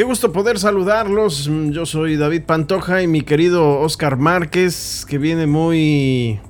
Qué gusto poder saludarlos. Yo soy David Pantoja y mi querido Oscar Márquez, que viene muy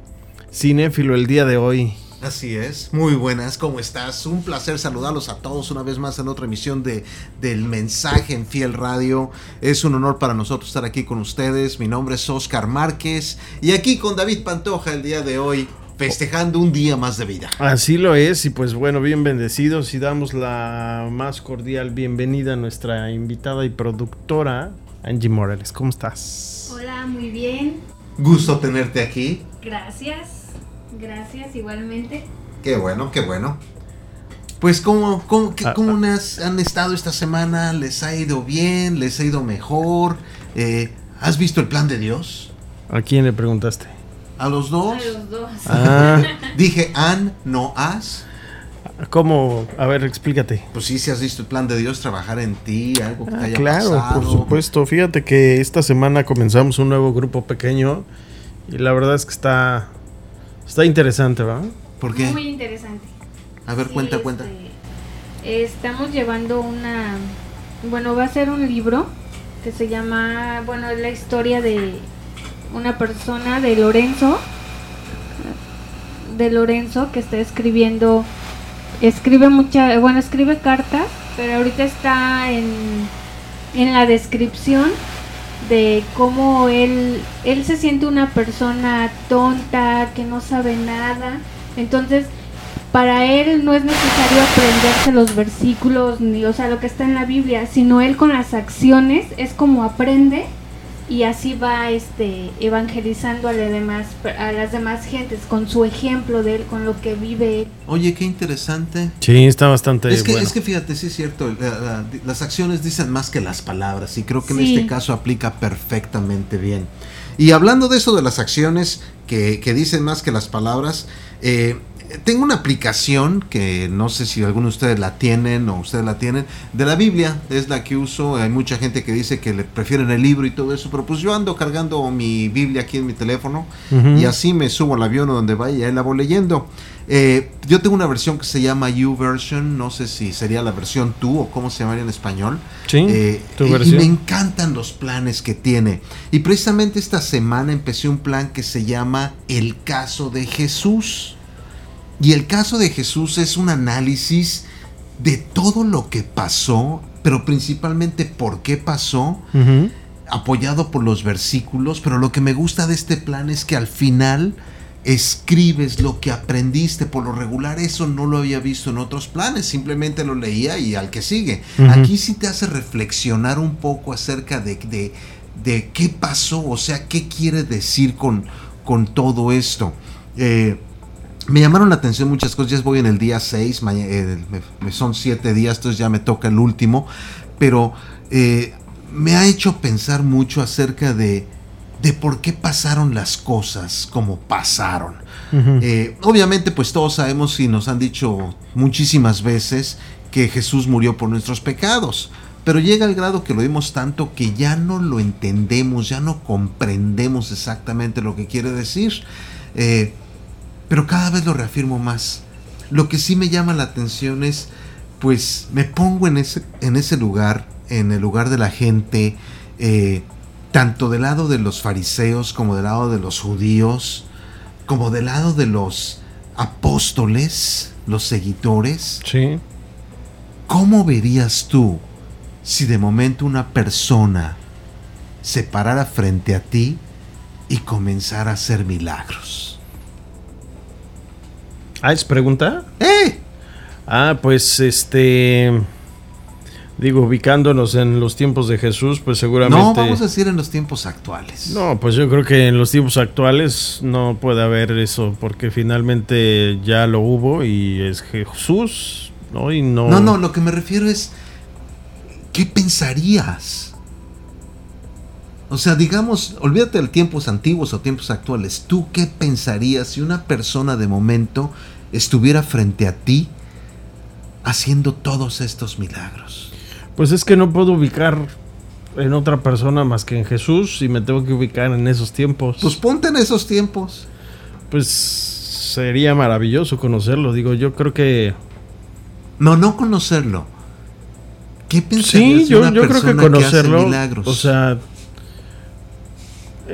cinéfilo el día de hoy. Así es, muy buenas, ¿cómo estás? Un placer saludarlos a todos una vez más en otra emisión de del Mensaje en Fiel Radio. Es un honor para nosotros estar aquí con ustedes. Mi nombre es Oscar Márquez y aquí con David Pantoja el día de hoy festejando un día más de vida. Así lo es, y pues bueno, bien bendecidos y damos la más cordial bienvenida a nuestra invitada y productora, Angie Morales. ¿Cómo estás? Hola, muy bien. Gusto tenerte aquí. Gracias, gracias igualmente. Qué bueno, qué bueno. Pues, ¿cómo, cómo, qué, Ah, cómo has- han estado esta semana? ¿Les ha ido bien? ¿Les ha ido mejor? Eh, ¿Has visto el plan de Dios? ¿A quién le preguntaste? ¿A los dos? A los dos. Ah, Dije, ¿han, no has? ¿cómo? A ver, explícate. Pues sí, si has visto el plan de Dios trabajar en ti, algo que te Ah, haya claro, pasado. por supuesto. Fíjate que esta semana comenzamos un nuevo grupo pequeño y la verdad es que está, está interesante, ¿va? ¿Por qué? Muy interesante. A ver, Sí, cuenta, este, cuenta. Estamos llevando una. Bueno, va a ser un libro que se llama. Bueno, es la historia de una persona de Lorenzo. De Lorenzo que está escribiendo. Escribe mucha. Bueno, escribe cartas, pero ahorita está en. En la descripción de cómo él, él se siente una persona tonta, que no sabe nada. Entonces, para él no es necesario aprenderse los versículos, ni, o sea, lo que está en la Biblia, sino él con las acciones es como aprende y así va este evangelizando a, la demás, a las demás gentes con su ejemplo de él, con lo que vive él. Oye, qué interesante. Sí, está bastante Es que, bueno. es que fíjate, sí es cierto, la- la- las acciones dicen más que las palabras y creo que en este caso aplica perfectamente bien. Y hablando de eso de las acciones que, que dicen más que las palabras, eh, tengo una aplicación que no sé si alguno de ustedes la tienen o ustedes la tienen, de la Biblia, es la que uso, hay mucha gente que dice que le prefieren el libro y todo eso, pero pues yo ando cargando mi Biblia aquí en mi teléfono y así me subo al avión o donde vaya y ahí la voy leyendo. Eh, yo tengo una versión que se llama U version, no sé si sería la versión tú o cómo se llamaría en español. Sí, Eh, tu y- y versión. me encantan los planes que tiene. Y precisamente esta semana empecé un plan que se llama El caso de Jesús. Y el caso de Jesús es un análisis de todo lo que pasó, pero principalmente por qué pasó apoyado por los versículos, pero lo que me gusta de este plan es que al final escribes lo que aprendiste. Por lo regular eso no lo había visto en otros planes, simplemente lo leía y al que sigue. Aquí sí te hace reflexionar un poco acerca de, de, de qué pasó, o sea, qué quiere decir con, con todo esto. Eh, me llamaron la atención muchas cosas, ya voy en el día 6, me, me son 7 días, entonces ya me toca el último, pero eh, me ha hecho pensar mucho acerca de, de por qué pasaron las cosas como pasaron. Eh, obviamente, pues todos sabemos y nos han dicho muchísimas veces que Jesús murió por nuestros pecados. Pero llega el grado que lo vimos tanto que ya no lo entendemos, ya no comprendemos exactamente lo que quiere decir. Eh, pero cada vez lo reafirmo más. Lo que sí me llama la atención es, pues me pongo en ese, en ese lugar, en el lugar de la gente, eh, tanto del lado de los fariseos como del lado de los judíos, como del lado de los apóstoles, los seguidores. Sí. ¿Cómo verías tú si de momento una persona se parara frente a ti y comenzara a hacer milagros? Ah, ¿es pregunta? ¡Eh! Ah, pues este. Digo, ubicándonos en los tiempos de Jesús, pues seguramente. No, vamos a decir en los tiempos actuales. No, pues yo creo que en los tiempos actuales no puede haber eso, porque finalmente ya lo hubo y es Jesús, ¿no? Y no. No, no, lo que me refiero es, ¿qué pensarías? O sea, digamos, olvídate de tiempos antiguos o tiempos actuales. ¿Tú qué pensarías si una persona de momento estuviera frente a ti haciendo todos estos milagros? Pues es que no puedo ubicar en otra persona más que en Jesús y me tengo que ubicar en esos tiempos. Pues ponte en esos tiempos. Pues sería maravilloso conocerlo. Digo, yo creo que No, no conocerlo. ¿Qué pensarías Sí, de yo, una yo creo que hace conocerlo. milagros? o sea,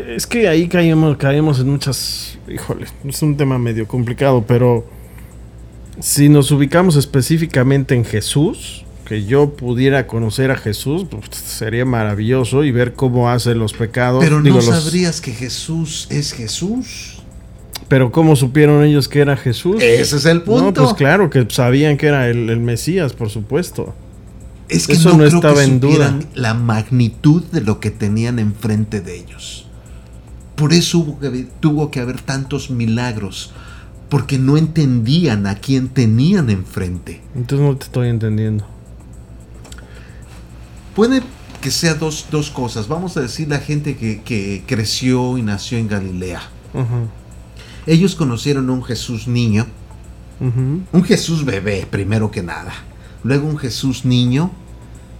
es que ahí caemos, caemos en muchas. Híjole, es un tema medio complicado, pero si nos ubicamos específicamente en Jesús, que yo pudiera conocer a Jesús, pues, sería maravilloso y ver cómo hace los pecados. Pero digo, no los- sabrías que Jesús es Jesús. Pero cómo supieron ellos que era Jesús. Ese es el punto. No, pues claro, que sabían que era el, el Mesías, por supuesto. Es que Eso no, no creo estaba que en duda. la magnitud de lo que tenían enfrente de ellos. Por eso hubo que tuvo que haber tantos milagros, porque no entendían a quién tenían enfrente. Entonces no te estoy entendiendo. Puede que sea dos, dos cosas. Vamos a decir la gente que, que creció y nació en Galilea. Ellos conocieron a un Jesús niño, un Jesús bebé, primero que nada. Luego un Jesús niño,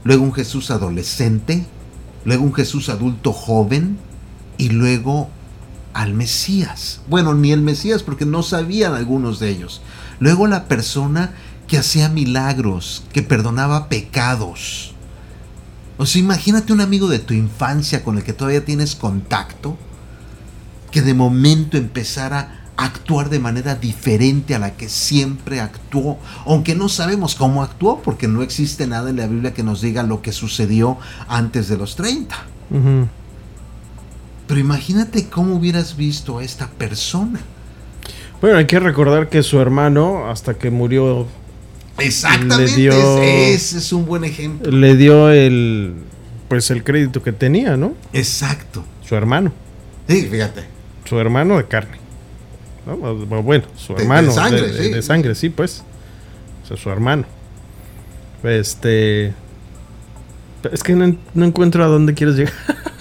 luego un Jesús adolescente, luego un Jesús adulto joven y luego al Mesías. Bueno, ni el Mesías porque no sabían algunos de ellos. Luego la persona que hacía milagros, que perdonaba pecados. O sea, imagínate un amigo de tu infancia con el que todavía tienes contacto, que de momento empezara a actuar de manera diferente a la que siempre actuó, aunque no sabemos cómo actuó, porque no existe nada en la Biblia que nos diga lo que sucedió antes de los 30. Ujú. Pero imagínate cómo hubieras visto a esta persona. Bueno, hay que recordar que su hermano, hasta que murió, Exactamente, Le dio- ese, es un buen ejemplo. le dio el pues el crédito que tenía, ¿no? Exacto. Su hermano, Sí, fíjate. su hermano de carne. Bueno, su De- de hermano sangre, de, sí. de sangre, sí, pues. O sea, su hermano. Este es que no, no encuentro a dónde quieres llegar.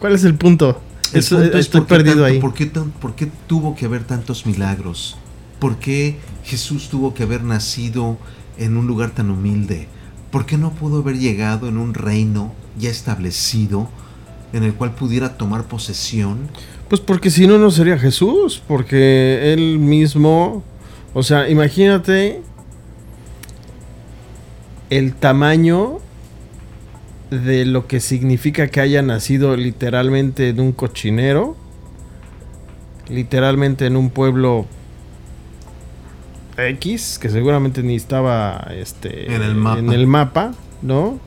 ¿Cuál es el punto? El Eso- punto es estoy perdido tanto- ahí. ¿por qué, tan- por qué tuvo que haber tantos milagros? ¿Por qué Jesús tuvo que haber nacido en un lugar tan humilde? ¿Por qué no pudo haber llegado en un reino ya establecido en el cual pudiera tomar posesión? Pues porque si no, no sería Jesús, porque él mismo, o sea, imagínate el tamaño de lo que significa que haya nacido literalmente en un cochinero, literalmente en un pueblo X, que seguramente ni estaba este, En el mapa. en el mapa, ¿no?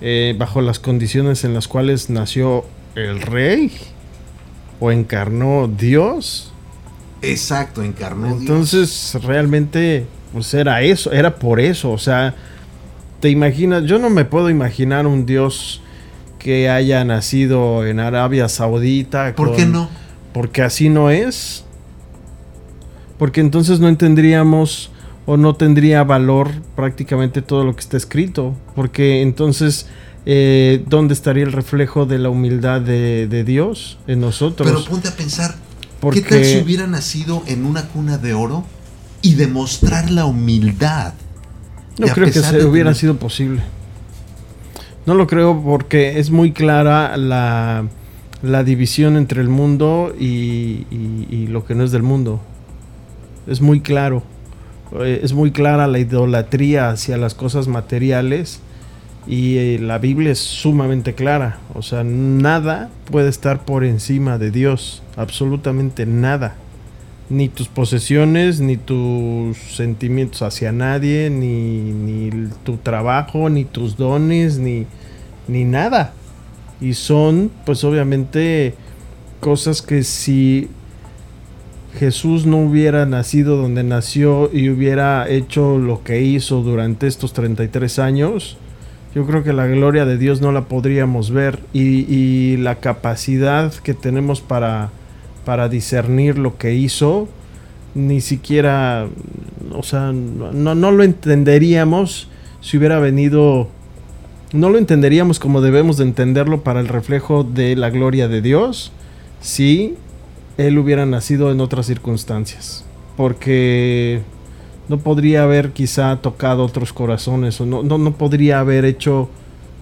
Eh, bajo las condiciones en las cuales nació el rey o encarnó Dios. Exacto, encarnó Dios. Entonces, realmente, pues era eso, era por eso. O sea, te imaginas, yo no me puedo imaginar un Dios que haya nacido en Arabia Saudita. ¿Por qué no? Porque así no es. Porque entonces no entenderíamos o no tendría valor prácticamente todo lo que está escrito. Porque entonces, eh, ¿dónde estaría el reflejo de la humildad de, de Dios en nosotros? Pero ponte a pensar, Porque- ¿qué tal si hubiera nacido en una cuna de oro y demostrar la humildad? No creo que se hubiera tener- sido posible. No lo creo porque es muy clara la, la división entre el mundo y, y- y lo que no es del mundo. Es muy claro. Eh, Es muy clara la idolatría hacia las cosas materiales y eh, la Biblia es sumamente clara. O sea, nada puede estar por encima de Dios. Absolutamente nada ni tus posesiones, ni tus sentimientos hacia nadie, ni, ni tu trabajo, ni tus dones, ni, ni nada. Y son, pues obviamente, cosas que si Jesús no hubiera nacido donde nació y hubiera hecho lo que hizo durante estos 33 años, yo creo que la gloria de Dios no la podríamos ver y, y la capacidad que tenemos para, para discernir lo que hizo, ni siquiera, o sea, no, no lo entenderíamos si hubiera venido, no lo entenderíamos como debemos de entenderlo para el reflejo de la gloria de Dios, si él hubiera nacido en otras circunstancias, porque no podría haber quizá tocado otros corazones o no, no, no podría haber hecho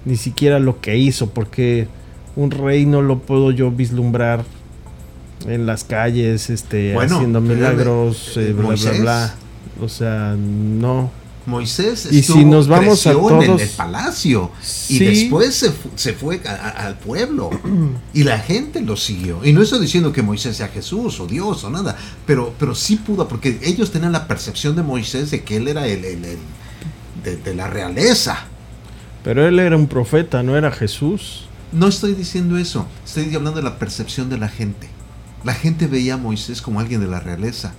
ni siquiera lo que hizo, porque un rey no lo puedo yo vislumbrar en las calles, este, Bueno, haciendo milagros, eh, bla, bla, bla. O sea, no, Moisés Y si nos vamos a creció en el- todos- palacio y después se, fu- se fue a- a- al pueblo y la gente lo siguió. Y no estoy diciendo que Moisés sea Jesús o Dios o nada, pero, pero sí pudo, porque ellos tenían la percepción de Moisés de que él era el, el- el- de, de la realeza. Pero él era un profeta, no era Jesús. No estoy diciendo eso, estoy hablando de la percepción de la gente. La gente veía a Moisés como alguien de la realeza.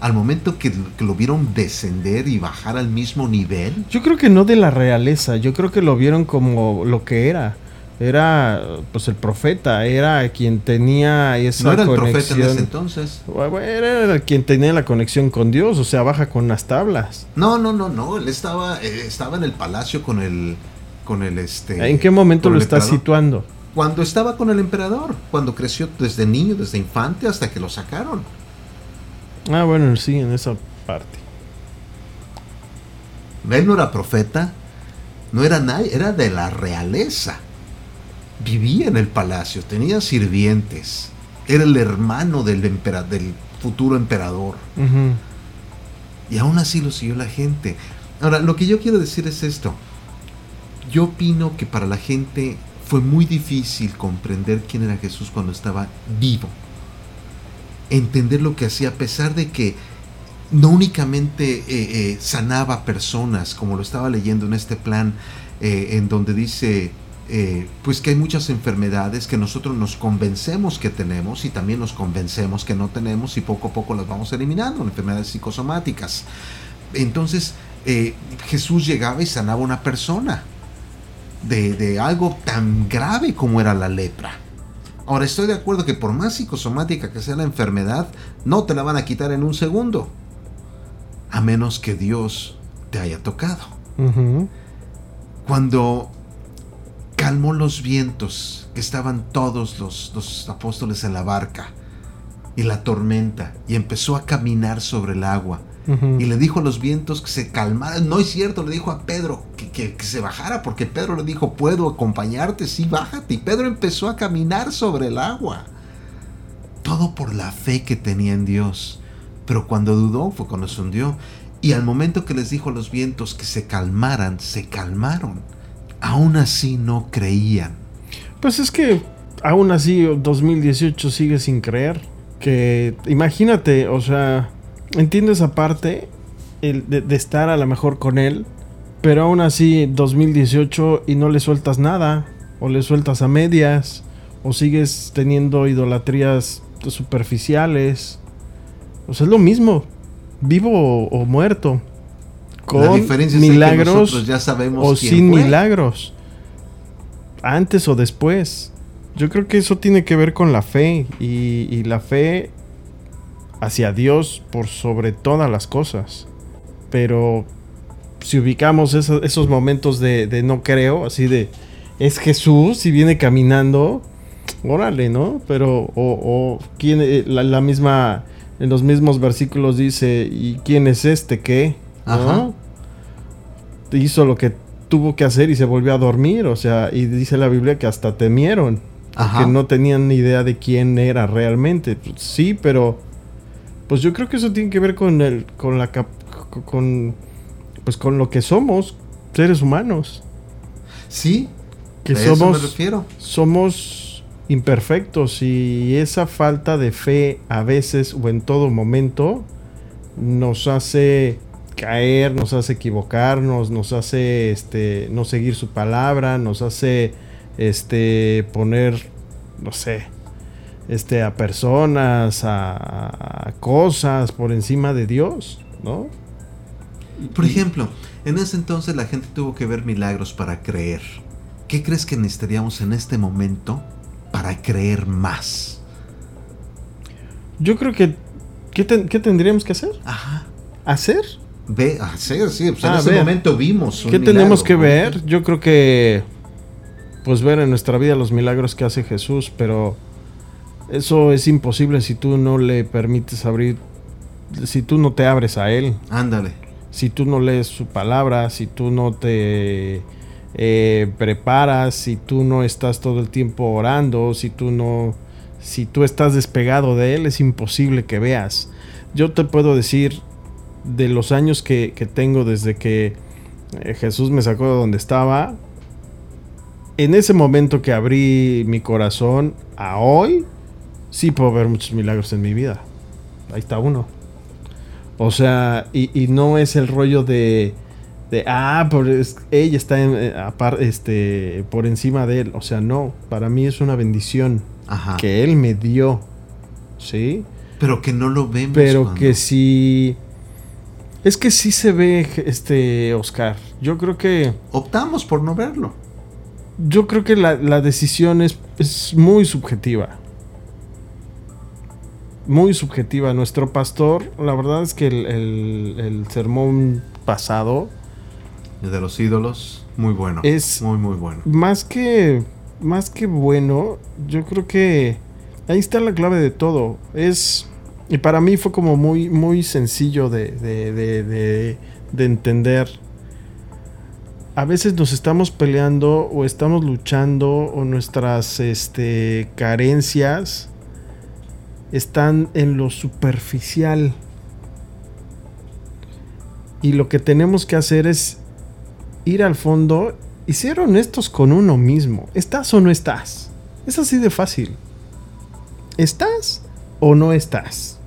Al momento que, que lo vieron descender y bajar al mismo nivel, Yo creo que no de la realeza, yo creo que lo vieron como lo que era. Era pues el profeta, era quien tenía esa no era el conexión. profeta en ese entonces. Bueno, Era quien tenía la conexión con Dios, o sea, baja con las tablas. No, no, no, no. Él estaba, eh, estaba en el palacio con el, con el este. ¿En qué momento lo emperador. situando? Cuando estaba con el emperador, cuando creció desde niño, desde infante hasta que lo sacaron. Ah, bueno, sí, en esa parte. Él no era profeta, no era nadie, era de la realeza. Vivía en el palacio, tenía sirvientes. Era el hermano del, empera- del futuro emperador. Y aún así lo siguió la gente. Ahora, lo que yo quiero decir es esto. Yo opino que para la gente fue muy difícil comprender quién era Jesús cuando estaba vivo. Entender lo que hacía, a pesar de que no únicamente eh, eh, sanaba personas, como lo estaba leyendo en este plan, eh, en donde dice, pues que hay muchas enfermedades que nosotros nos convencemos que tenemos y también nos convencemos que no tenemos y poco a poco las vamos eliminando, enfermedades psicosomáticas. Entonces Jesús llegaba y sanaba a una persona de, de algo tan grave como era la lepra. Ahora estoy de acuerdo que por más psicosomática que sea la enfermedad, no te la van a quitar en un segundo, a menos que Dios te haya tocado cuando calmó los vientos, que estaban todos los, los apóstoles en la barca, y la tormenta, y empezó a caminar sobre el agua, Y le dijo a los vientos que se calmaran. No es cierto, le dijo a Pedro que, que- que se bajara, porque Pedro le dijo, puedo acompañarte, sí, bájate. Y Pedro empezó a caminar sobre el agua. Todo por la fe que tenía en Dios. Pero cuando dudó fue cuando se hundió. Y al momento que les dijo a los vientos que se calmaran, se calmaron. Aún así no creían. Pues es que aún así 2018 sigue sin creer. Que imagínate, o sea, entiendo esa parte el de, de estar a lo mejor con él, pero aún así 2018 y no le sueltas nada, o le sueltas a medias, o sigues teniendo idolatrías superficiales. O sea, es lo mismo, vivo o, o muerto. Con es que milagros ya sabemos o sin fue. milagros. Antes o después. Yo creo que eso tiene que ver con la fe y, y la fe hacia Dios por sobre todas las cosas. Pero si ubicamos esos momentos de, de no creo, así de es Jesús y viene caminando, órale, ¿no? Pero o, o quién eh, la, la misma en los mismos versículos dice y quién es este qué, ¿no? Ajá. hizo lo que tuvo que hacer y se volvió a dormir, o sea, y dice la Biblia que hasta temieron, Ajá. que no tenían ni idea de quién era realmente. Pues, sí, pero pues yo creo que eso tiene que ver con el con la cap- con pues con lo que somos, seres humanos, Sí, que a eso me somos refiero. somos imperfectos y esa falta de fe a veces o en todo momento nos hace caer, nos hace equivocarnos, nos hace este no seguir su palabra, nos hace este poner no sé, este a personas, a, a cosas por encima de Dios, ¿no? Por ejemplo, en ese entonces la gente tuvo que ver milagros para creer. ¿Qué crees que necesitaríamos en este momento para creer más? Yo creo que ¿qué, qué tendríamos que hacer? Ajá. ¿Hacer? Ve, ah, sí, pues en Ah, ese ver. momento vimos. un ¿Qué tenemos que ¿no? ver? Yo creo que pues ver en nuestra vida los milagros que hace Jesús, pero eso es imposible si tú no le permites abrir, si tú no te abres a Él, Ándale. si tú no lees su palabra, si tú no te eh, preparas, si tú no estás todo el tiempo orando, si tú no, si tú estás despegado de Él, es imposible que veas. Yo te puedo decir de los años que, que tengo desde que eh, Jesús me sacó de donde estaba, en ese momento que abrí mi corazón a hoy, sí puedo ver muchos milagros en mi vida. Ahí está uno. O sea, y, y no es el rollo de, de ah, por es- ella está en- eh, este, por encima de él. O sea, no, para mí es una bendición Ajá. que él me dio. ¿Sí? Pero que no lo vemos. Pero que sí. Es que sí se ve, este, Oscar. Yo creo que. Optamos por no verlo. Yo creo que la, la decisión es, es muy subjetiva. Muy subjetiva. Nuestro pastor, la verdad es que el, el- el sermón pasado, De los ídolos, muy bueno. Es- muy, muy bueno. más que, más que bueno, yo creo que ahí está la clave de todo. Es, y para mí fue como muy, muy sencillo de, de, de, de, de entender. A veces nos estamos peleando o estamos luchando o nuestras este, carencias están en lo superficial. Y lo que tenemos que hacer es ir al fondo y ser honestos con uno mismo. ¿Estás o no estás? Es así de fácil. ¿Estás o no estás?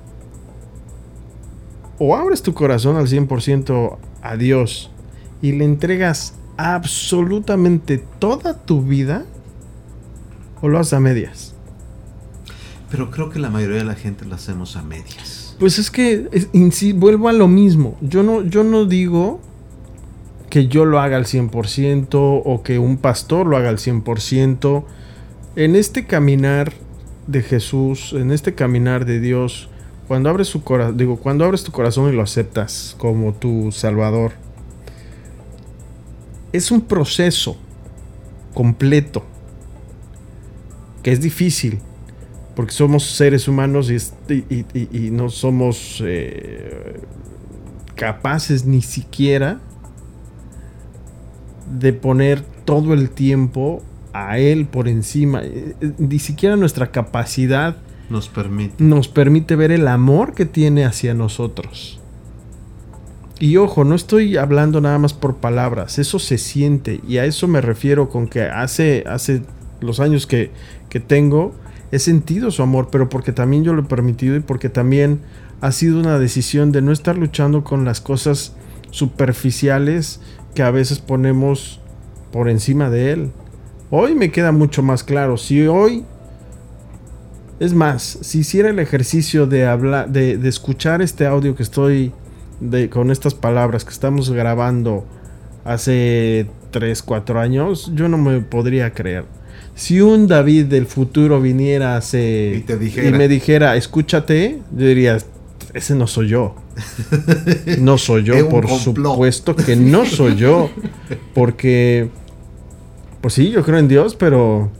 O abres tu corazón al 100% a Dios y le entregas absolutamente toda tu vida o lo haces a medias. Pero creo que la mayoría de la gente lo hacemos a medias. Pues es que es- vuelvo a lo mismo. Yo no, yo no digo que yo lo haga al 100% o que un pastor lo haga al 100%. En este caminar de Jesús, en este caminar de Dios, cuando abres su corazón, digo, cuando abres tu corazón y lo aceptas como tu salvador, es un proceso completo que es difícil porque somos seres humanos y, es- y- y- y- y no somos eh, capaces ni siquiera de poner todo el tiempo a él por encima. Eh, eh, Ni siquiera nuestra capacidad Nos permite. nos permite ver el amor que tiene hacia nosotros. Y ojo, no estoy hablando nada más por palabras, eso se siente y a eso me refiero con que hace, hace los años que, que tengo, he sentido su amor, pero porque también yo lo he permitido y porque también ha sido una decisión de no estar luchando con las cosas superficiales que a veces ponemos por encima de él. Hoy me queda mucho más claro, si hoy es más, si hiciera el ejercicio de hablar, de, escuchar este audio que estoy de, con estas palabras que estamos grabando hace 3, 4 años, yo no me podría creer. Si un David del futuro viniera hace Y te dijera. y me dijera, escúchate, yo diría, ese no soy yo. No soy yo, por complot. supuesto que no soy yo. Porque, pues sí, yo creo en Dios, pero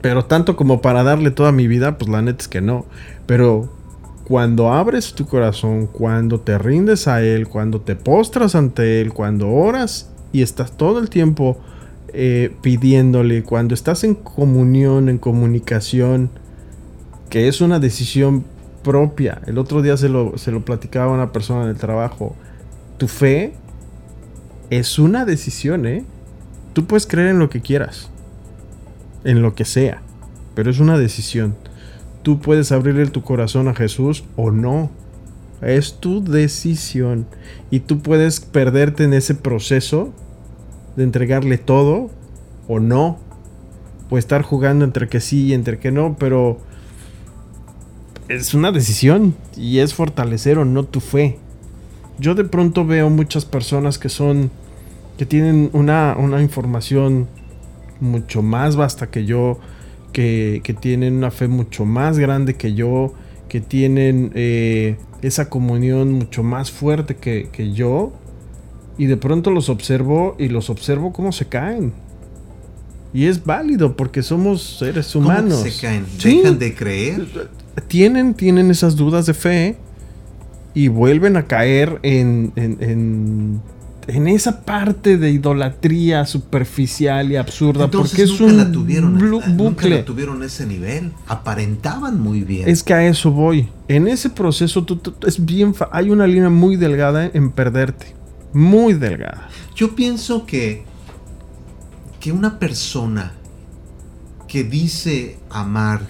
pero tanto como para darle toda mi vida, pues la neta es que no. Pero cuando abres tu corazón, cuando te rindes a Él, cuando te postras ante Él, cuando oras y estás todo el tiempo eh, pidiéndole, cuando estás en comunión, en comunicación, que es una decisión propia. El otro día se lo, se lo platicaba a una persona en el trabajo. Tu fe es una decisión, ¿eh? Tú puedes creer en lo que quieras en lo que sea, pero es una decisión. Tú puedes abrirle tu corazón a Jesús o no. Es tu decisión. Y tú puedes perderte en ese proceso de entregarle todo o no. O estar jugando entre que sí y entre que no, pero es una decisión y es fortalecer o no tu fe. Yo de pronto veo muchas personas que son, que tienen una, una información mucho más vasta que yo, que, que tienen una fe mucho más grande que yo, que tienen eh, esa comunión mucho más fuerte que, que yo, y de pronto los observo y los observo cómo se caen. Y es válido porque somos seres ¿Cómo que humanos. se caen? Sí. ¿Dejan de creer? Tienen, tienen esas dudas de fe y vuelven a caer en, en, en- en esa parte de idolatría superficial y absurda, Entonces porque es nunca un la tuvieron, nunca la tuvieron ese nivel. Aparentaban muy bien. Es que a eso voy. En ese proceso tú, tú- es bien, hay una línea muy delgada en perderte, muy delgada. Yo pienso que que una persona que dice amar,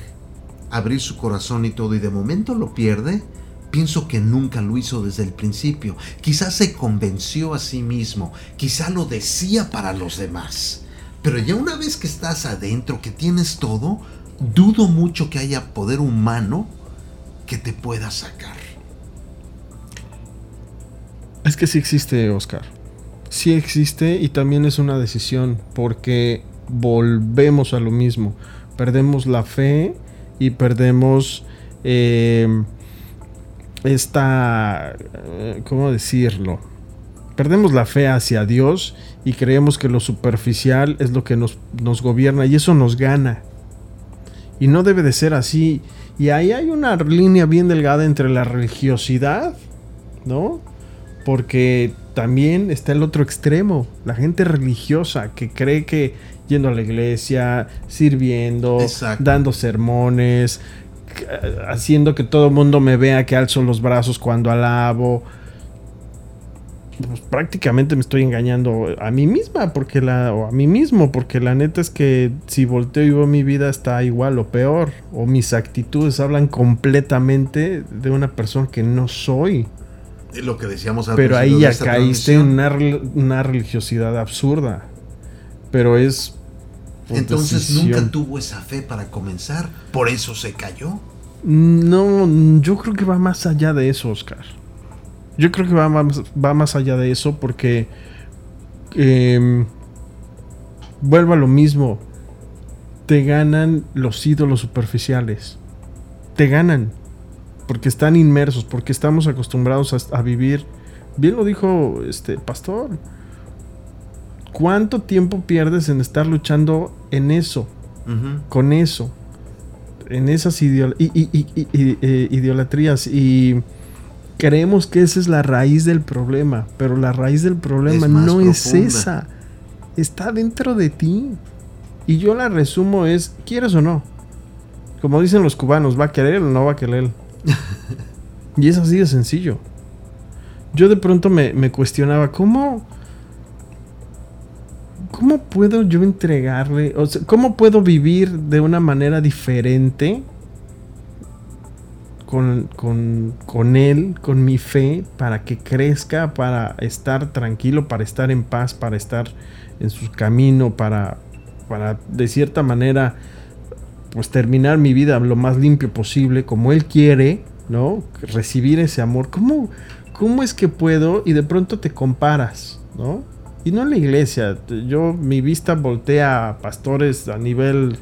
abrir su corazón y todo y de momento lo pierde, pienso que nunca lo hizo desde el principio. Quizás se convenció a sí mismo, quizá lo decía para los demás. Pero ya una vez que estás adentro, que tienes todo, dudo mucho que haya poder humano que te pueda sacar. Es que sí existe, Oscar. Sí existe y también es una decisión porque volvemos a lo mismo. Perdemos la fe y perdemos eh, esta... eh, ¿Cómo decirlo? Perdemos la fe hacia Dios y creemos que lo superficial es lo que nos, nos gobierna y eso nos gana. Y no debe de ser así. Y ahí hay una línea bien delgada entre la religiosidad, ¿no? Porque también está el otro extremo, la gente religiosa que cree que yendo a la iglesia, sirviendo, Exacto. dando sermones, c- haciendo que todo el mundo me vea que alzo los brazos cuando alabo. Pues prácticamente me estoy engañando a mí misma porque la o a mí mismo porque la neta es que si volteo y veo mi vida está igual o peor o mis actitudes hablan completamente de una persona que no soy. Lo que decíamos al Pero ahí ya caíste en una, una religiosidad absurda. Pero es. Entonces decisión. nunca tuvo esa fe para comenzar, por eso se cayó. No, yo creo que va más allá de eso, Oscar. Yo creo que va más, va más allá de eso porque. em, vuelvo a lo mismo. Te ganan los ídolos superficiales. Te ganan. Porque están inmersos, porque estamos acostumbrados a, a vivir. Bien lo dijo este pastor. ¿Cuánto tiempo pierdes en estar luchando en eso? Con eso, en esas ideo- i- i- i- i- i- eh, idolatrías y creemos que esa es la raíz del problema, pero la raíz del problema Es no es esa, está dentro de ti. Y yo la resumo es, ¿quieres o no? Como dicen los cubanos, ¿va a querer o no va a querer? y es así de sencillo. Yo de pronto me, me cuestionaba, ¿cómo... ¿Cómo puedo yo entregarle? O sea, ¿cómo puedo vivir de una manera diferente con, con, con él, con mi fe, para que crezca, para estar tranquilo, para estar en paz, para estar en su camino, para, para de cierta manera, pues terminar mi vida lo más limpio posible, como él quiere, ¿no? Recibir ese amor. ¿Cómo, cómo es que puedo? Y de pronto te comparas, ¿no? Y no en la iglesia. Yo, mi vista voltea a pastores a nivel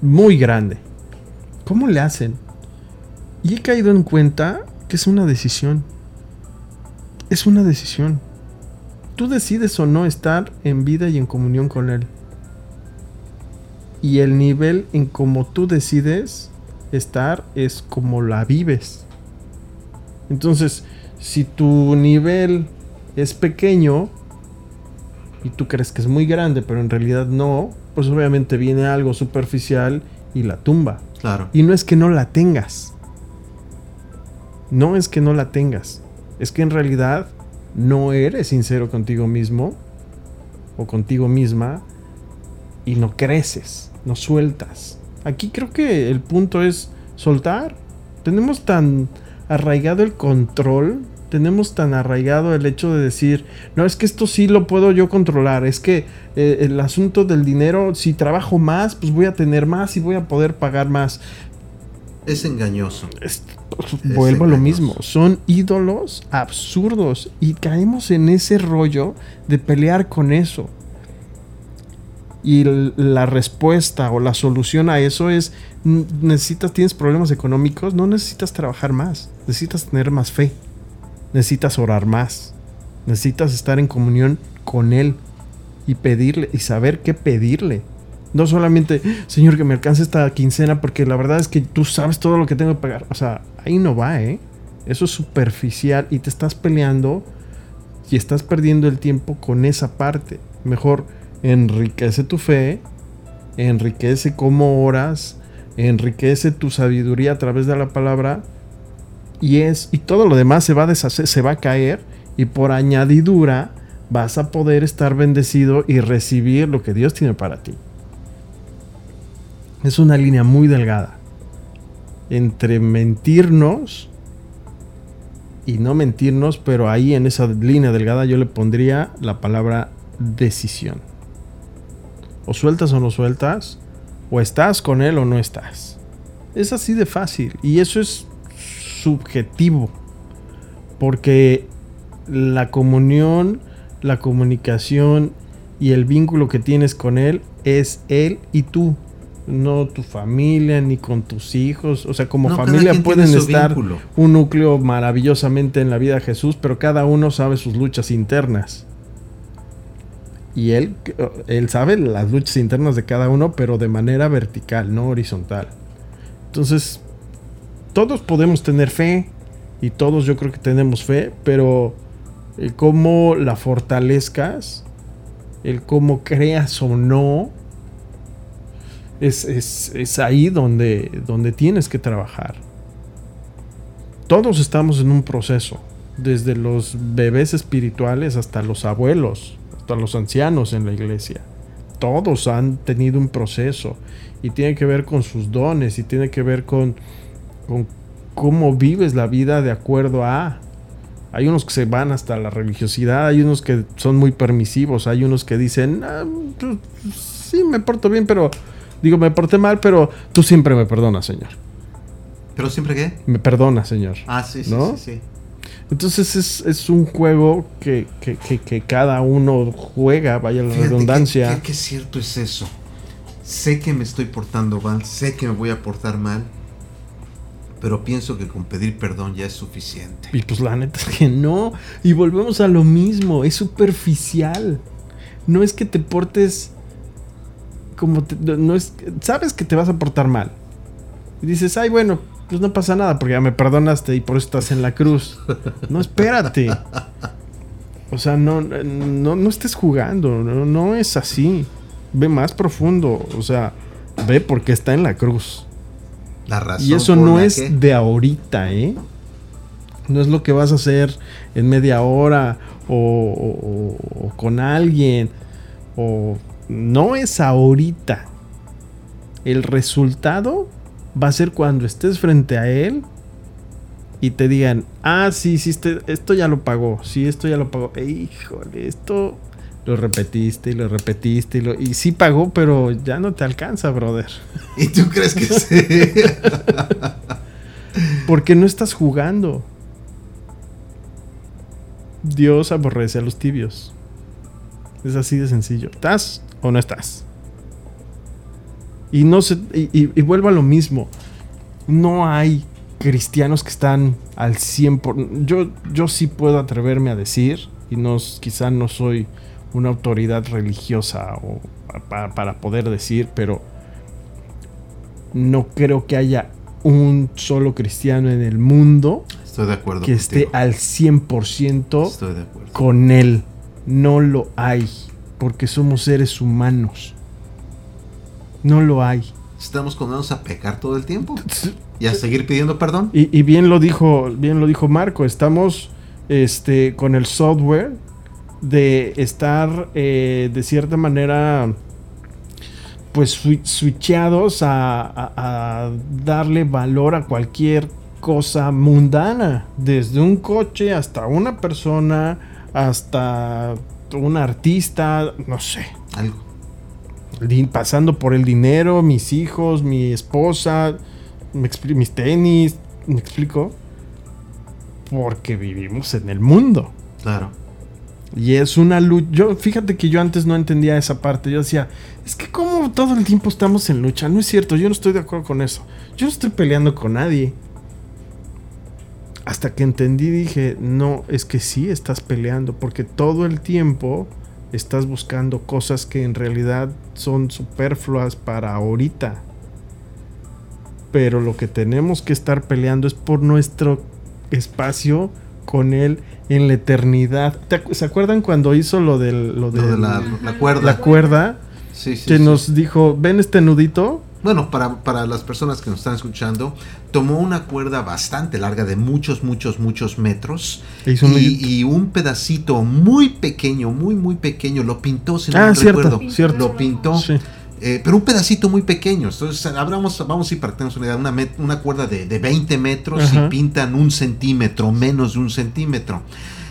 muy grande. ¿Cómo le hacen? Y he caído en cuenta que es una decisión. Es una decisión. Tú decides o no estar en vida y en comunión con Él. Y el nivel en como tú decides estar es como la vives. Entonces, si tu nivel es pequeño y tú crees que es muy grande, pero en realidad no, pues obviamente viene algo superficial y la tumba. Claro. Y no es que no la tengas. No es que no la tengas. Es que en realidad no eres sincero contigo mismo o contigo misma y no creces, no sueltas. Aquí creo que el punto es soltar. Tenemos tan arraigado el control, tenemos tan arraigado el hecho de decir, no, es que esto sí lo puedo yo controlar, es que eh, el asunto del dinero, si trabajo más, pues voy a tener más y voy a poder pagar más. Es engañoso. Es- vuelvo a lo mismo, son ídolos absurdos y caemos en ese rollo de pelear con eso. Y la respuesta o la solución a eso es, necesitas, tienes problemas económicos, no necesitas trabajar más, necesitas tener más fe, necesitas orar más, necesitas estar en comunión con Él y pedirle y saber qué pedirle. No solamente, Señor, que me alcance esta quincena porque la verdad es que tú sabes todo lo que tengo que pagar. O sea, ahí no va, ¿eh? Eso es superficial y te estás peleando y estás perdiendo el tiempo con esa parte. Mejor enriquece tu fe, enriquece cómo oras, enriquece tu sabiduría a través de la palabra y es y todo lo demás se va a deshacer, se va a caer y por añadidura vas a poder estar bendecido y recibir lo que Dios tiene para ti. Es una línea muy delgada entre mentirnos y no mentirnos, pero ahí en esa línea delgada yo le pondría la palabra decisión. O sueltas o no sueltas, o estás con él o no estás. Es así de fácil y eso es subjetivo, porque la comunión, la comunicación y el vínculo que tienes con él es él y tú no tu familia ni con tus hijos. O sea, como familia pueden estar un núcleo maravillosamente en la vida de Jesús, pero cada uno sabe sus luchas internas. Y él, él sabe las luchas internas de cada uno, pero de manera vertical, no horizontal. Entonces, todos podemos tener fe, y todos yo creo que tenemos fe, pero el cómo la fortalezcas, el cómo creas o no, es, ahí donde, donde tienes que trabajar. Todos estamos en un proceso, desde los bebés espirituales hasta los abuelos, hasta los ancianos en la iglesia. Todos han tenido un proceso y tiene que ver con sus dones y tiene que ver con, con cómo vives la vida de acuerdo a... Hay unos que se van hasta la religiosidad, hay unos que son muy permisivos, hay unos que dicen, ah, pues, sí, me porto bien, pero Digo, me porté mal, pero tú siempre me perdonas, Señor. ¿Pero siempre qué? Me perdona, Señor. Ah, sí, sí, sí, sí. Entonces es, un juego que, cada uno juega, vaya la redundancia. Qué, cierto es eso. Sé que me estoy portando mal, sé que me voy a portar mal, pero pienso que con pedir perdón ya es suficiente. Y pues la neta es que no. Y volvemos a lo mismo, es superficial. No es que te portes como no es, sabes que te vas a portar mal. Y dices, ay, bueno, pues no pasa nada porque ya me perdonaste y por eso estás en la cruz. No, espérate. O sea, no, no, no estés jugando, no, no es así. Ve más profundo, o sea, ve porque está en la cruz. La razón. Y eso no es de ahorita, ¿eh? No es lo que vas a hacer en media hora o, o con alguien o no es ahorita. El resultado va a ser cuando estés frente a él y te digan, ah, sí, sí, este, esto ya lo pagó, sí, esto ya lo pagó. híjole, esto lo repetiste y lo repetiste y, lo, y sí pagó, pero ya no te alcanza, brother. ¿Y tú crees que sí? Porque no estás jugando. Dios aborrece a los tibios. Es así de sencillo. ¿Estás o no estás? Y no se, y, vuelvo a lo mismo. No hay cristianos que están al 100%. Yo, yo sí puedo atreverme a decir, y no, quizá no soy una autoridad religiosa o para, poder decir, pero no creo que haya un solo cristiano en el mundo Estoy de acuerdo que esté al 100% con él. No lo hay, porque somos seres humanos. No lo hay. Estamos condenados a pecar todo el tiempo y a seguir pidiendo perdón. Y, bien lo dijo, bien lo dijo Marco. Estamos, este, con el software de estar eh, de cierta manera, pues switchados a, a darle valor a cualquier cosa mundana, desde un coche hasta una persona, hasta un artista, no sé. Algo. Pasando por el dinero, mis hijos, mi esposa, mis tenis, ¿me explico? Porque vivimos en el mundo. Claro. Y es una lucha. Yo, fíjate que yo antes no entendía esa parte. Yo decía, es que como todo el tiempo estamos en lucha. No es cierto, yo no estoy de acuerdo con eso. Yo no estoy peleando con nadie. Hasta que entendí dije, no, es que sí estás peleando, porque todo el tiempo estás buscando cosas que en realidad son superfluas para ahorita. Pero lo que tenemos que estar peleando es por nuestro espacio con Él en la eternidad. ¿Se acuerdan cuando hizo lo, del, lo, de la, cuerda? La cuerda que nos dijo, ven este nudito. Bueno, para, para, las personas que nos están escuchando, tomó una cuerda bastante larga de muchos, muchos, muchos metros y, un pedacito muy pequeño, muy, muy pequeño, lo pintó, si no ah, cierto, cierto. Lo pintó. Eh, pero un pedacito muy pequeño. Entonces, vamos, vamos a ir para que tengamos una idea. Una, una cuerda de, de 20 metros y pintan un centímetro, menos de un centímetro.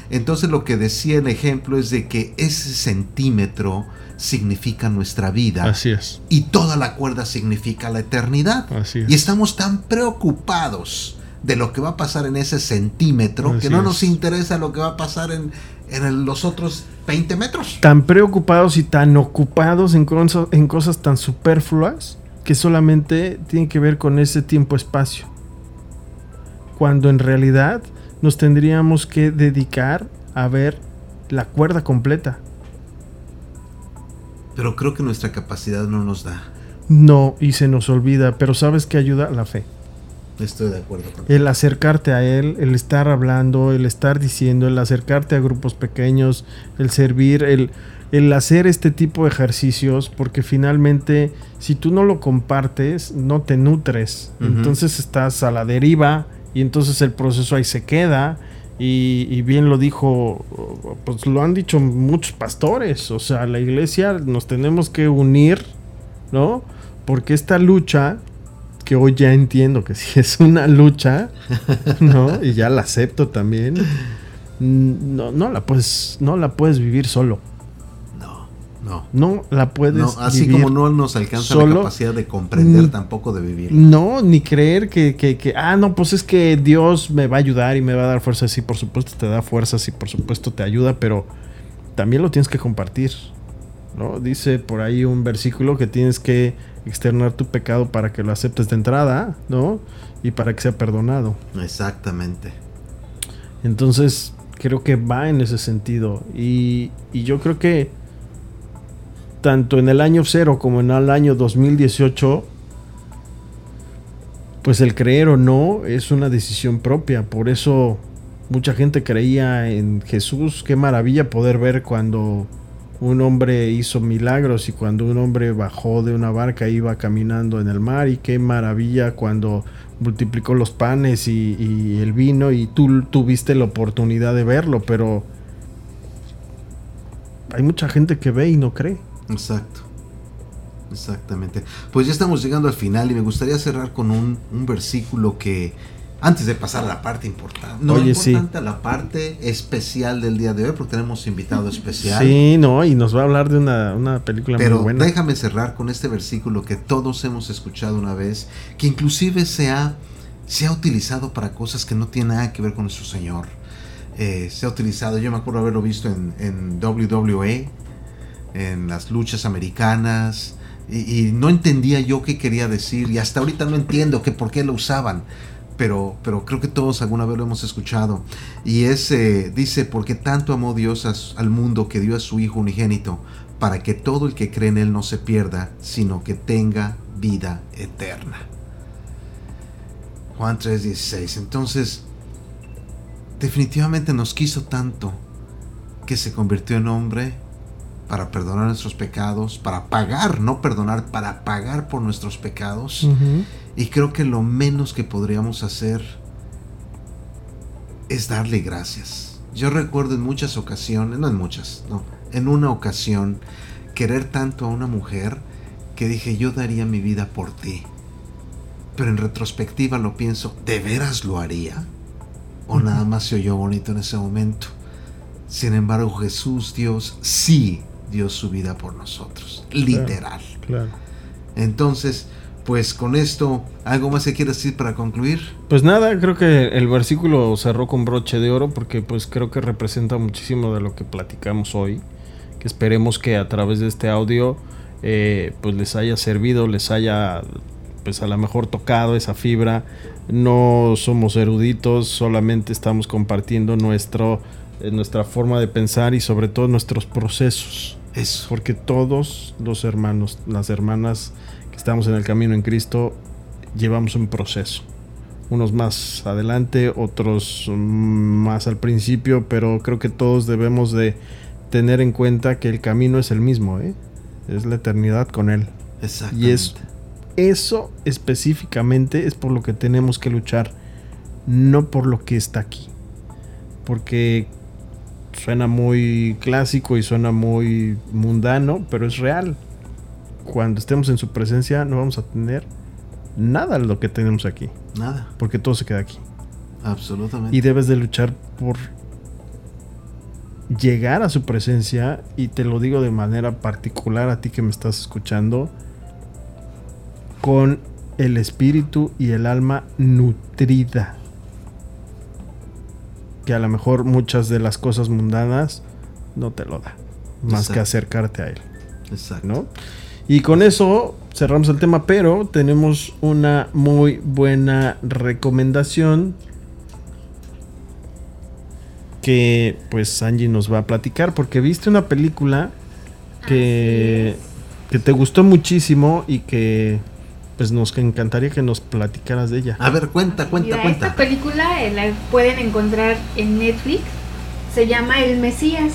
Entonces, lo que decía el ejemplo es de que ese centímetro significa nuestra vida. Así es. Y toda la cuerda significa la eternidad. Así es. Y estamos tan preocupados de lo que va a pasar en ese centímetro que no nos interesa lo que va a pasar en, en los otros 20 metros. Tan preocupados y tan ocupados en, cosas, en cosas tan superfluas que solamente tienen que ver con ese tiempo-espacio. Cuando en realidad nos tendríamos que dedicar a ver la cuerda completa. Pero creo que nuestra capacidad no nos da. No, y se nos olvida, pero ¿sabes qué ayuda? La fe. Estoy de acuerdo. el acercarte a Él, el estar hablando, el estar diciendo, el acercarte a grupos pequeños, el servir, el, el hacer este tipo de ejercicios, porque finalmente si tú no lo compartes, no te nutres. Entonces estás a la deriva y entonces el proceso ahí se queda. Y, y, bien lo dijo, pues lo han dicho muchos pastores, o sea, la iglesia nos tenemos que unir, ¿no? Porque esta lucha que hoy ya entiendo que sí es una lucha, ¿no? Y ya la acepto también. No, no la puedes, no la puedes vivir solo. No, la puedes no, así como no nos alcanza la capacidad de comprender tampoco de vivir. No, ni creer que, que, que, ah, no, pues es que Dios me va a ayudar y me va a dar fuerza. Sí, por supuesto te da fuerzas y por supuesto te ayuda, pero también lo tienes que compartir. ¿no? Dice por ahí un versículo que tienes que externar tu pecado para que lo aceptes de entrada, ¿no? Y para que sea perdonado. Exactamente. Entonces, creo que va en ese sentido. Y, y yo creo que tanto en el año cero como en el año 2018, pues el creer o no es una decisión propia. Por eso mucha gente creía en Jesús. Qué maravilla poder ver cuando un hombre hizo milagros y cuando un hombre bajó de una barca iba caminando en el mar y qué maravilla cuando multiplicó los panes y, el vino y tú tuviste la oportunidad de verlo, pero hay mucha gente que ve y no cree. Exacto. Exactamente. Pues ya estamos llegando al final y me gustaría cerrar con un, un versículo que antes de pasar a la parte importante. No Oye, importante a la parte especial del día de hoy, porque tenemos invitado especial. Sí, no, y nos va a hablar de una, película muy buena. Déjame cerrar con este versículo que todos hemos escuchado una vez, que inclusive se ha, se ha utilizado para cosas que no tienen nada que ver con nuestro Señor. Eh, se ha utilizado, yo me acuerdo haberlo visto en, en WWE, en las luchas americanas, y, no entendía yo qué quería decir, y hasta ahorita no entiendo que por qué lo usaban pero, pero creo que todos alguna vez lo hemos escuchado. Y ese dice, porque tanto amó Dios al mundo que dio a su Hijo unigénito, para que todo el que cree en Él no se pierda, sino que tenga vida eterna. Juan 3:16. Entonces, definitivamente nos quiso tanto que se convirtió en hombre para perdonar nuestros pecados, para pagar, no perdonar, para pagar por nuestros pecados. Y creo que lo menos que podríamos hacer es darle gracias. Yo recuerdo en muchas ocasiones, no en muchas, no, en una ocasión, querer tanto a una mujer que dije yo daría mi vida por ti. Pero en retrospectiva lo pienso, ¿de veras lo haría? ¿O nada más se oyó bonito en ese momento? Sin embargo, Jesús, Dios, sí dio su vida por nosotros. Literal. Claro. Entonces, pues con esto, ¿algo más que quieras decir para concluir? Pues nada, creo que el versículo cerró con broche de oro porque pues creo que representa muchísimo de lo que platicamos hoy. Que esperemos que a través de este audio eh, pues les haya servido, les haya pues a lo mejor tocado esa fibra. No somos eruditos, solamente estamos compartiendo nuestro, eh, nuestra forma de pensar y sobre todo nuestros procesos. Eso. Porque todos los hermanos, las hermanas estamos en el camino en Cristo, llevamos un proceso. unos más adelante, otros más al principio, pero creo que todos debemos de tener en cuenta que el camino es el mismo, ¿eh? es la eternidad con Él. Y es, eso específicamente es por lo que tenemos que luchar, no por lo que está aquí. Porque suena muy clásico y suena muy mundano, pero es real. Cuando estemos en su presencia no vamos a tener nada de lo que tenemos aquí. Nada. Porque todo se queda aquí. Absolutamente. Y debes de luchar por llegar a su presencia, y te lo digo de manera particular a ti que me estás escuchando, con el espíritu y el alma nutrida. Que a lo mejor muchas de las cosas mundanas no te lo da. Más que acercarte a él. Exacto. ¿no? Y con eso cerramos el tema, pero tenemos una muy buena recomendación que pues Angie nos va a platicar porque viste una película que, que te gustó muchísimo y que pues nos encantaría que nos platicaras de ella. A ver, cuenta, cuenta, Mira, cuenta. Esta película eh, la pueden encontrar en Netflix. Se llama El Mesías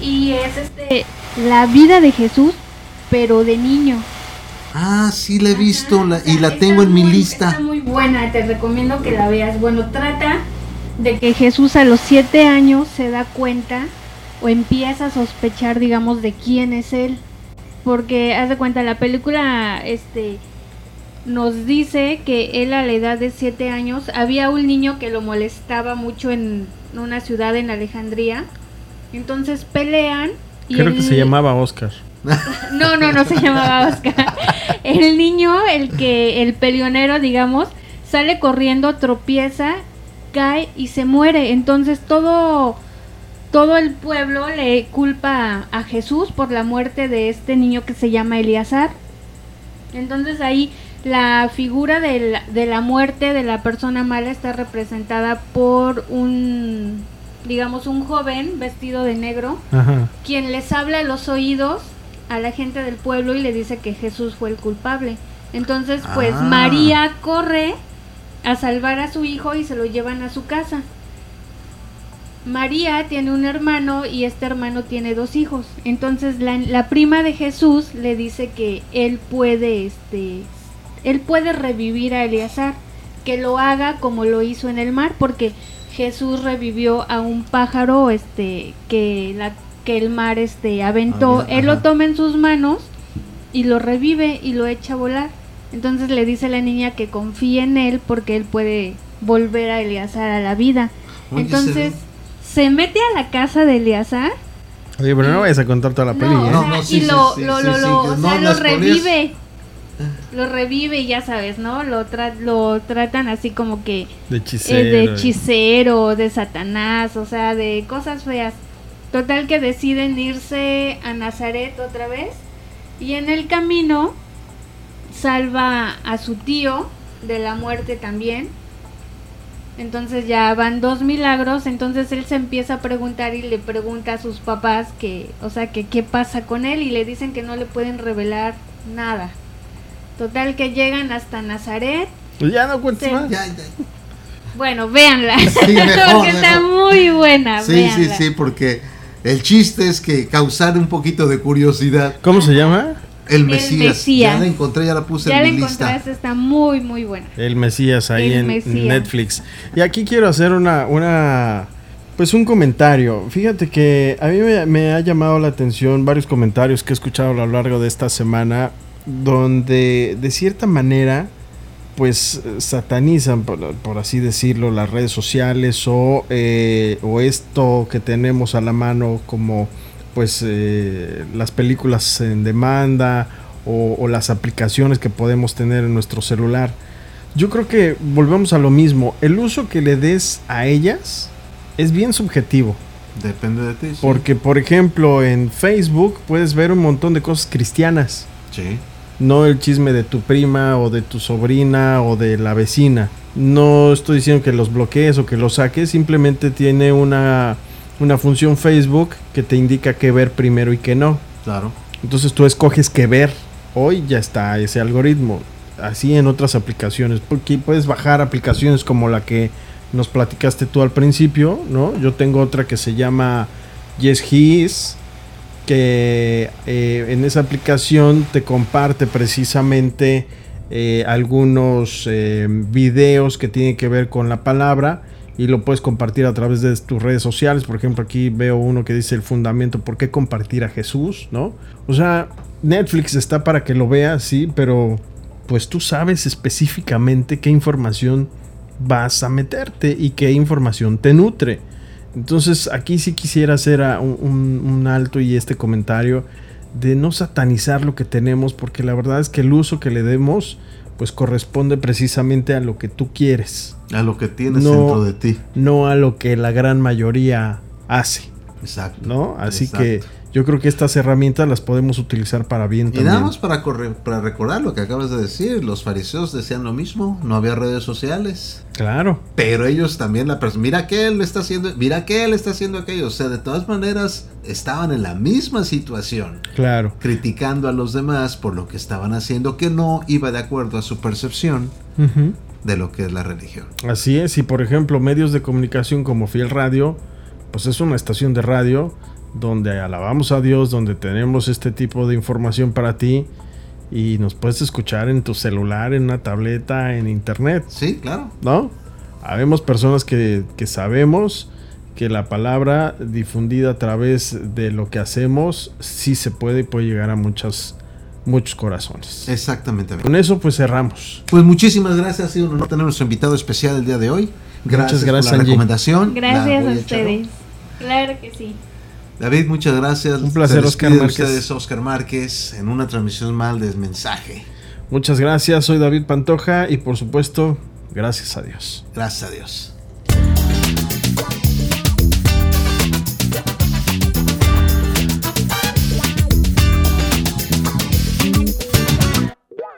y es este la vida de Jesús, pero de niño. Ah, sí la he visto la- y la tengo en mi lista. Está muy buena, te recomiendo que la veas. Bueno, trata de que Jesús a los siete años se da cuenta o empieza a sospechar, digamos, de quién es él. Porque, haz de cuenta, la película este, nos dice que él a la edad de siete años había un niño que lo molestaba mucho en una ciudad en Alejandría. Entonces pelean. Y Creo que se llamaba Oscar. no, no, no se llamaba Oscar. El niño, el que, el peleonero, digamos, sale corriendo, tropieza, cae y se muere. Entonces todo, todo el pueblo le culpa a, a Jesús por la muerte de este niño que se llama Eleazar. Entonces ahí la figura de la, de la muerte de la persona mala está representada por un, digamos, un joven vestido de negro Ajá. quien les habla a los oídos a la gente del pueblo y le dice que Jesús fue el culpable. Entonces, pues Ah. María corre a salvar a su hijo y se lo llevan a su casa. María tiene un hermano y este hermano tiene dos hijos. Entonces la, la prima de Jesús le dice que él puede, este, él puede revivir a Eleazar, que lo haga como lo hizo en el mar, porque Jesús revivió a un pájaro, este, que la, que el mar, este, aventó. Había- él lo toma en sus manos y lo revive y lo echa a volar. Entonces le dice a la niña que confíe en él porque él puede volver a Eleazar a la vida. Oye, Entonces se se mete a la casa de Eleazar Oye, pero no vayas a contar toda la peli, no, ¿eh? No, sea, no, sí, y lo, sí, lo, sí, lo, lo- o sea, revive. Lo revive y ya sabes, ¿no? Lo, tra- lo tratan así como que De eh, hechicero. de hechicero, de satanás, o sea, de cosas feas. Total que deciden irse a Nazaret otra vez y en el camino salva a su tío de la muerte también. Entonces ya van dos milagros, entonces él se empieza a preguntar y le pregunta a sus papás que, o sea, que qué pasa con él y le dicen que no le pueden revelar nada. Total que llegan hasta Nazaret. Pues ya no cuentes Sí. más. Ya, ya. Bueno, véanla. Sí, mejor, porque está muy buena. Sí, sí, véanla. sí, porque el chiste es que causar un poquito de curiosidad. ¿Cómo se llama? El Mesías. Mesías. Ya la encontré, ya la puse Ya la en mi lista. está muy, muy buena. El Mesías ahí El en Mesías. Netflix. Y aquí quiero hacer una, una, pues un comentario. Fíjate que a mí me, me ha llamado la atención varios comentarios que he escuchado a lo largo de esta semana, donde de cierta manera, pues satanizan, por, por así decirlo, las redes sociales o, eh, o esto que tenemos a la mano como pues eh, las películas en demanda o, o las aplicaciones que podemos tener en nuestro celular. Yo creo que volvemos a lo mismo. El uso que le des a ellas es bien subjetivo. Depende de ti. sí. Porque, por ejemplo, en Facebook puedes ver un montón de cosas cristianas. Sí. No el chisme de tu prima o de tu sobrina o de la vecina. No estoy diciendo que los bloquees o que los saques. Simplemente tiene una, una función Facebook que te indica qué ver primero y qué no. Claro. Entonces tú escoges qué ver. Hoy ya está ese algoritmo. así en otras aplicaciones. Porque puedes bajar aplicaciones como la que nos platicaste tú al principio, ¿no? Yo tengo otra que se llama Yes His, que eh, en esa aplicación te comparte precisamente eh, algunos eh, videos que tienen que ver con la palabra y lo puedes compartir a través de tus redes sociales. Por ejemplo, aquí veo uno que dice el fundamento, ¿por qué compartir a Jesús? ¿No? O sea, Netflix está para que lo veas, sí, pero pues tú sabes específicamente qué información vas a meterte y qué información te nutre. Entonces aquí sí quisiera hacer un, un, alto y este comentario de no satanizar lo que tenemos porque la verdad es que el uso que le demos pues corresponde precisamente a lo que tú quieres. A lo que tienes dentro de ti. No a lo que la gran mayoría hace. Exacto. ¿No? Así que yo creo que estas herramientas las podemos utilizar para bien y nada más para, para recordar lo que acabas de decir, los fariseos decían lo mismo, no había redes sociales. Claro. Pero ellos también la mira que él está haciendo, mira que él está haciendo aquello, o sea, de todas maneras estaban en la misma situación. Claro. Criticando a los demás por lo que estaban haciendo que no iba de acuerdo a su percepción. de lo que es la religión. Así es, y por ejemplo medios de comunicación como Fiel Radio, pues es una estación de radio donde alabamos a Dios, donde tenemos este tipo de información para ti y nos puedes escuchar en tu celular, en una tableta, en internet. Sí, claro. ¿No? Habemos personas que, que sabemos que la palabra difundida a través de lo que hacemos sí se puede y puede llegar a muchas muchos corazones. Exactamente. Con eso pues cerramos. Pues muchísimas gracias, ha sido un honor tener nuestro invitado especial el día de hoy. Gracias, gracias por la recomendación. Gracias a ustedes. Claro que sí. David, muchas gracias. Un placer, Oscar Márquez. ustedes, Oscar Márquez, en una transmisión mal de mensaje. Muchas gracias, soy David Pantoja y por supuesto, gracias a Dios. Gracias a Dios.